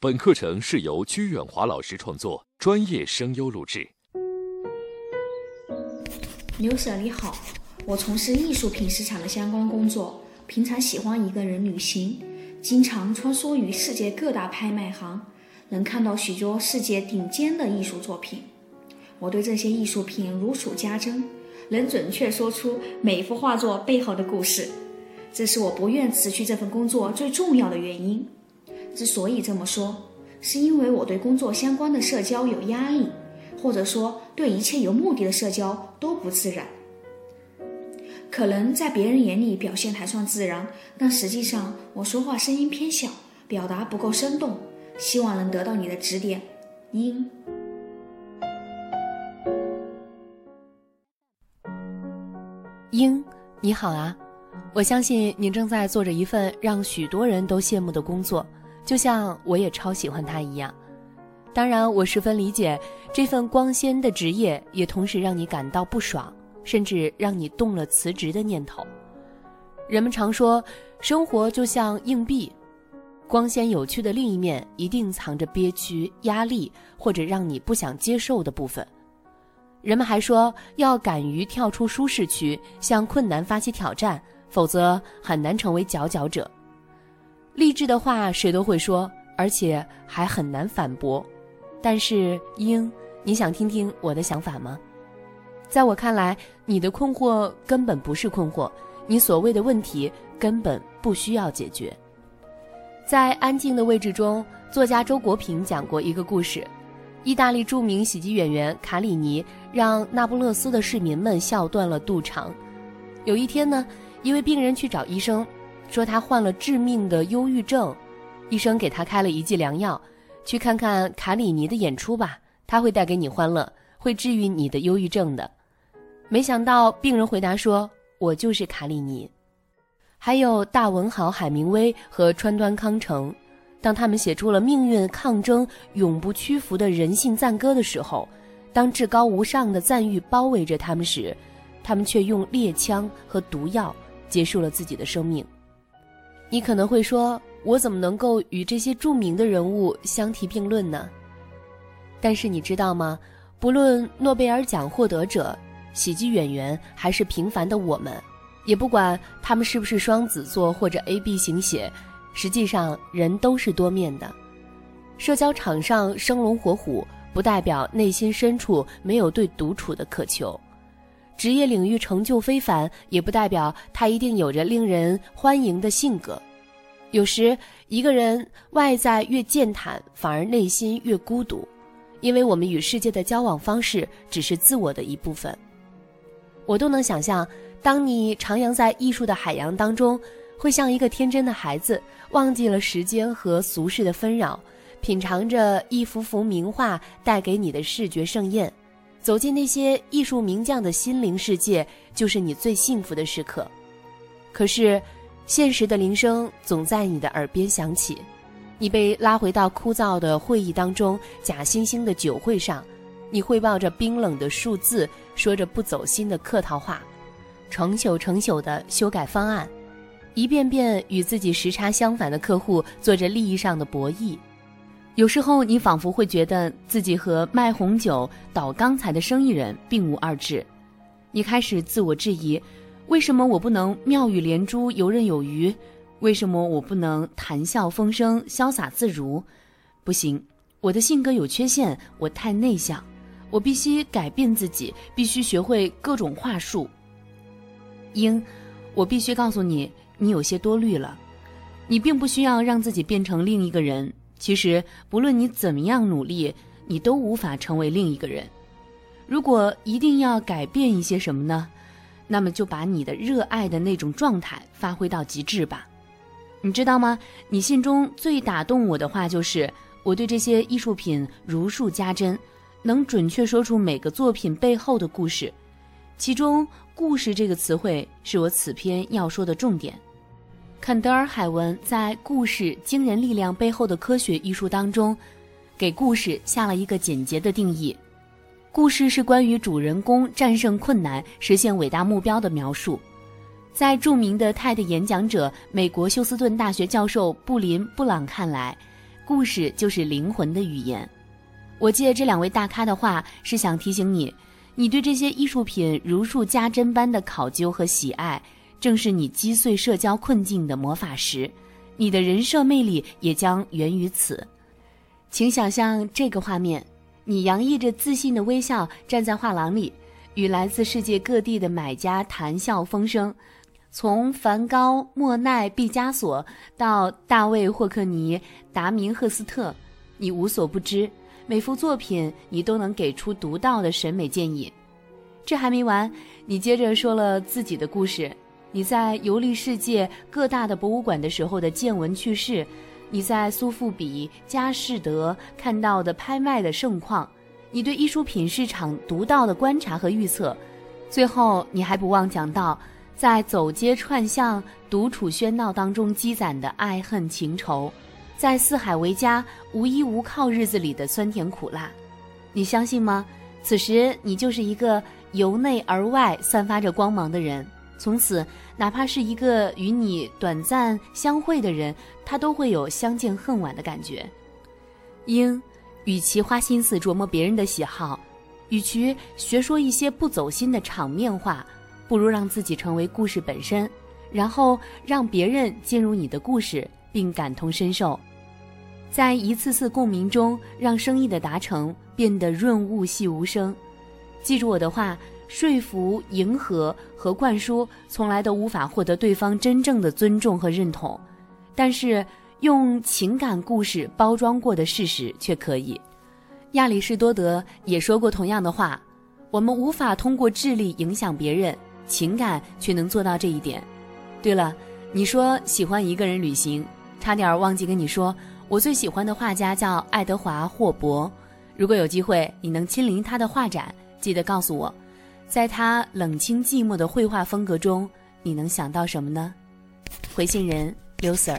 本课程是由鞠远华老师创作，专业声优录制。刘舍你好，我从事艺术品市场的相关工作，平常喜欢一个人旅行，经常穿梭于世界各大拍卖行，能看到许多世界顶尖的艺术作品。我对这些艺术品如数家珍，能准确说出每幅画作背后的故事，这是我不愿辞去这份工作最重要的原因。之所以这么说，是因为我对工作相关的社交有压力，或者说对一切有目的的社交都不自然。可能在别人眼里表现还算自然，但实际上我说话声音偏小，表达不够生动，希望能得到你的指点。英，英，你好啊！我相信你正在做着一份让许多人都羡慕的工作。就像我也超喜欢他一样，当然我十分理解这份光鲜的职业，也同时让你感到不爽，甚至让你动了辞职的念头。人们常说，生活就像硬币，光鲜有趣的另一面一定藏着憋屈、压力或者让你不想接受的部分。人们还说，要敢于跳出舒适区，向困难发起挑战，否则很难成为佼佼者。励志的话谁都会说，而且还很难反驳。但是，英，你想听听我的想法吗？在我看来，你的困惑根本不是困惑，你所谓的问题根本不需要解决。在《安静的位置》中，作家周国平讲过一个故事：意大利著名喜剧演员卡里尼让那不勒斯的市民们笑断了肚肠。有一天呢，一位病人去找医生。说他患了致命的忧郁症，医生给他开了一剂良药，去看看卡里尼的演出吧，他会带给你欢乐，会治愈你的忧郁症的。没想到病人回答说：“我就是卡里尼。”还有大文豪海明威和川端康成，当他们写出了命运抗争、永不屈服的人性赞歌的时候，当至高无上的赞誉包围着他们时，他们却用猎枪和毒药结束了自己的生命。你可能会说，我怎么能够与这些著名的人物相提并论呢？但是你知道吗？不论诺贝尔奖获得者、喜剧演员，还是平凡的我们，也不管他们是不是双子座或者 A B 型血，实际上人都是多面的。社交场上生龙活虎，不代表内心深处没有对独处的渴求。职业领域成就非凡，也不代表他一定有着令人欢迎的性格。有时，一个人外在越健谈，反而内心越孤独，因为我们与世界的交往方式只是自我的一部分。我都能想象，当你徜徉在艺术的海洋当中，会像一个天真的孩子，忘记了时间和俗世的纷扰，品尝着一幅幅名画带给你的视觉盛宴。走进那些艺术名匠的心灵世界，就是你最幸福的时刻。可是，现实的铃声总在你的耳边响起，你被拉回到枯燥的会议当中，假惺惺的酒会上，你汇报着冰冷的数字，说着不走心的客套话，成宿成宿的修改方案，一遍遍与自己时差相反的客户做着利益上的博弈。有时候，你仿佛会觉得自己和卖红酒、倒钢材的生意人并无二致。你开始自我质疑：为什么我不能妙语连珠、游刃有余？为什么我不能谈笑风生、潇洒自如？不行，我的性格有缺陷，我太内向，我必须改变自己，必须学会各种话术。英，我必须告诉你，你有些多虑了。你并不需要让自己变成另一个人。其实，不论你怎么样努力，你都无法成为另一个人。如果一定要改变一些什么呢？那么就把你的热爱的那种状态发挥到极致吧。你知道吗？你信中最打动我的话就是：我对这些艺术品如数家珍，能准确说出每个作品背后的故事。其中“故事”这个词汇是我此篇要说的重点。肯德尔·海文在《故事惊人力量背后的科学》一书当中，给故事下了一个简洁的定义：故事是关于主人公战胜困难、实现伟大目标的描述。在著名的 TED 演讲者、美国休斯顿大学教授布林·布朗看来，故事就是灵魂的语言。我借这两位大咖的话，是想提醒你，你对这些艺术品如数家珍般的考究和喜爱，正是你击碎社交困境的魔法石。你的人设魅力也将源于此。请想象这个画面：你洋溢着自信的微笑站在画廊里，与来自世界各地的买家谈笑风生。从梵高、莫奈、毕加索到大卫·霍克尼、达明赫斯特，你无所不知。每幅作品，你都能给出独到的审美建议。这还没完，你接着说了自己的故事：你在游历世界各大的博物馆的时候的见闻趣事，你在苏富比、佳士得看到的拍卖的盛况，你对艺术品市场独到的观察和预测。最后，你还不忘讲到。在走街串巷、独处喧闹当中积攒的爱恨情仇，在四海为家、无依无靠日子里的酸甜苦辣，你相信吗？此时你就是一个由内而外散发着光芒的人。从此，哪怕是一个与你短暂相会的人，他都会有相见恨晚的感觉。应，与其花心思琢磨别人的喜好，与其学说一些不走心的场面话。不如让自己成为故事本身，然后让别人进入你的故事并感同身受，在一次次共鸣中，让生意的达成变得润物细无声。记住我的话：说服、迎合和灌输从来都无法获得对方真正的尊重和认同，但是用情感故事包装过的事实却可以。亚里士多德也说过同样的话：我们无法通过智力影响别人。情感却能做到这一点。对了，你说喜欢一个人旅行，差点忘记跟你说，我最喜欢的画家叫爱德华·霍伯。如果有机会你能亲临他的画展，记得告诉我，在他冷清寂寞的绘画风格中，你能想到什么呢？回信人刘 Sir。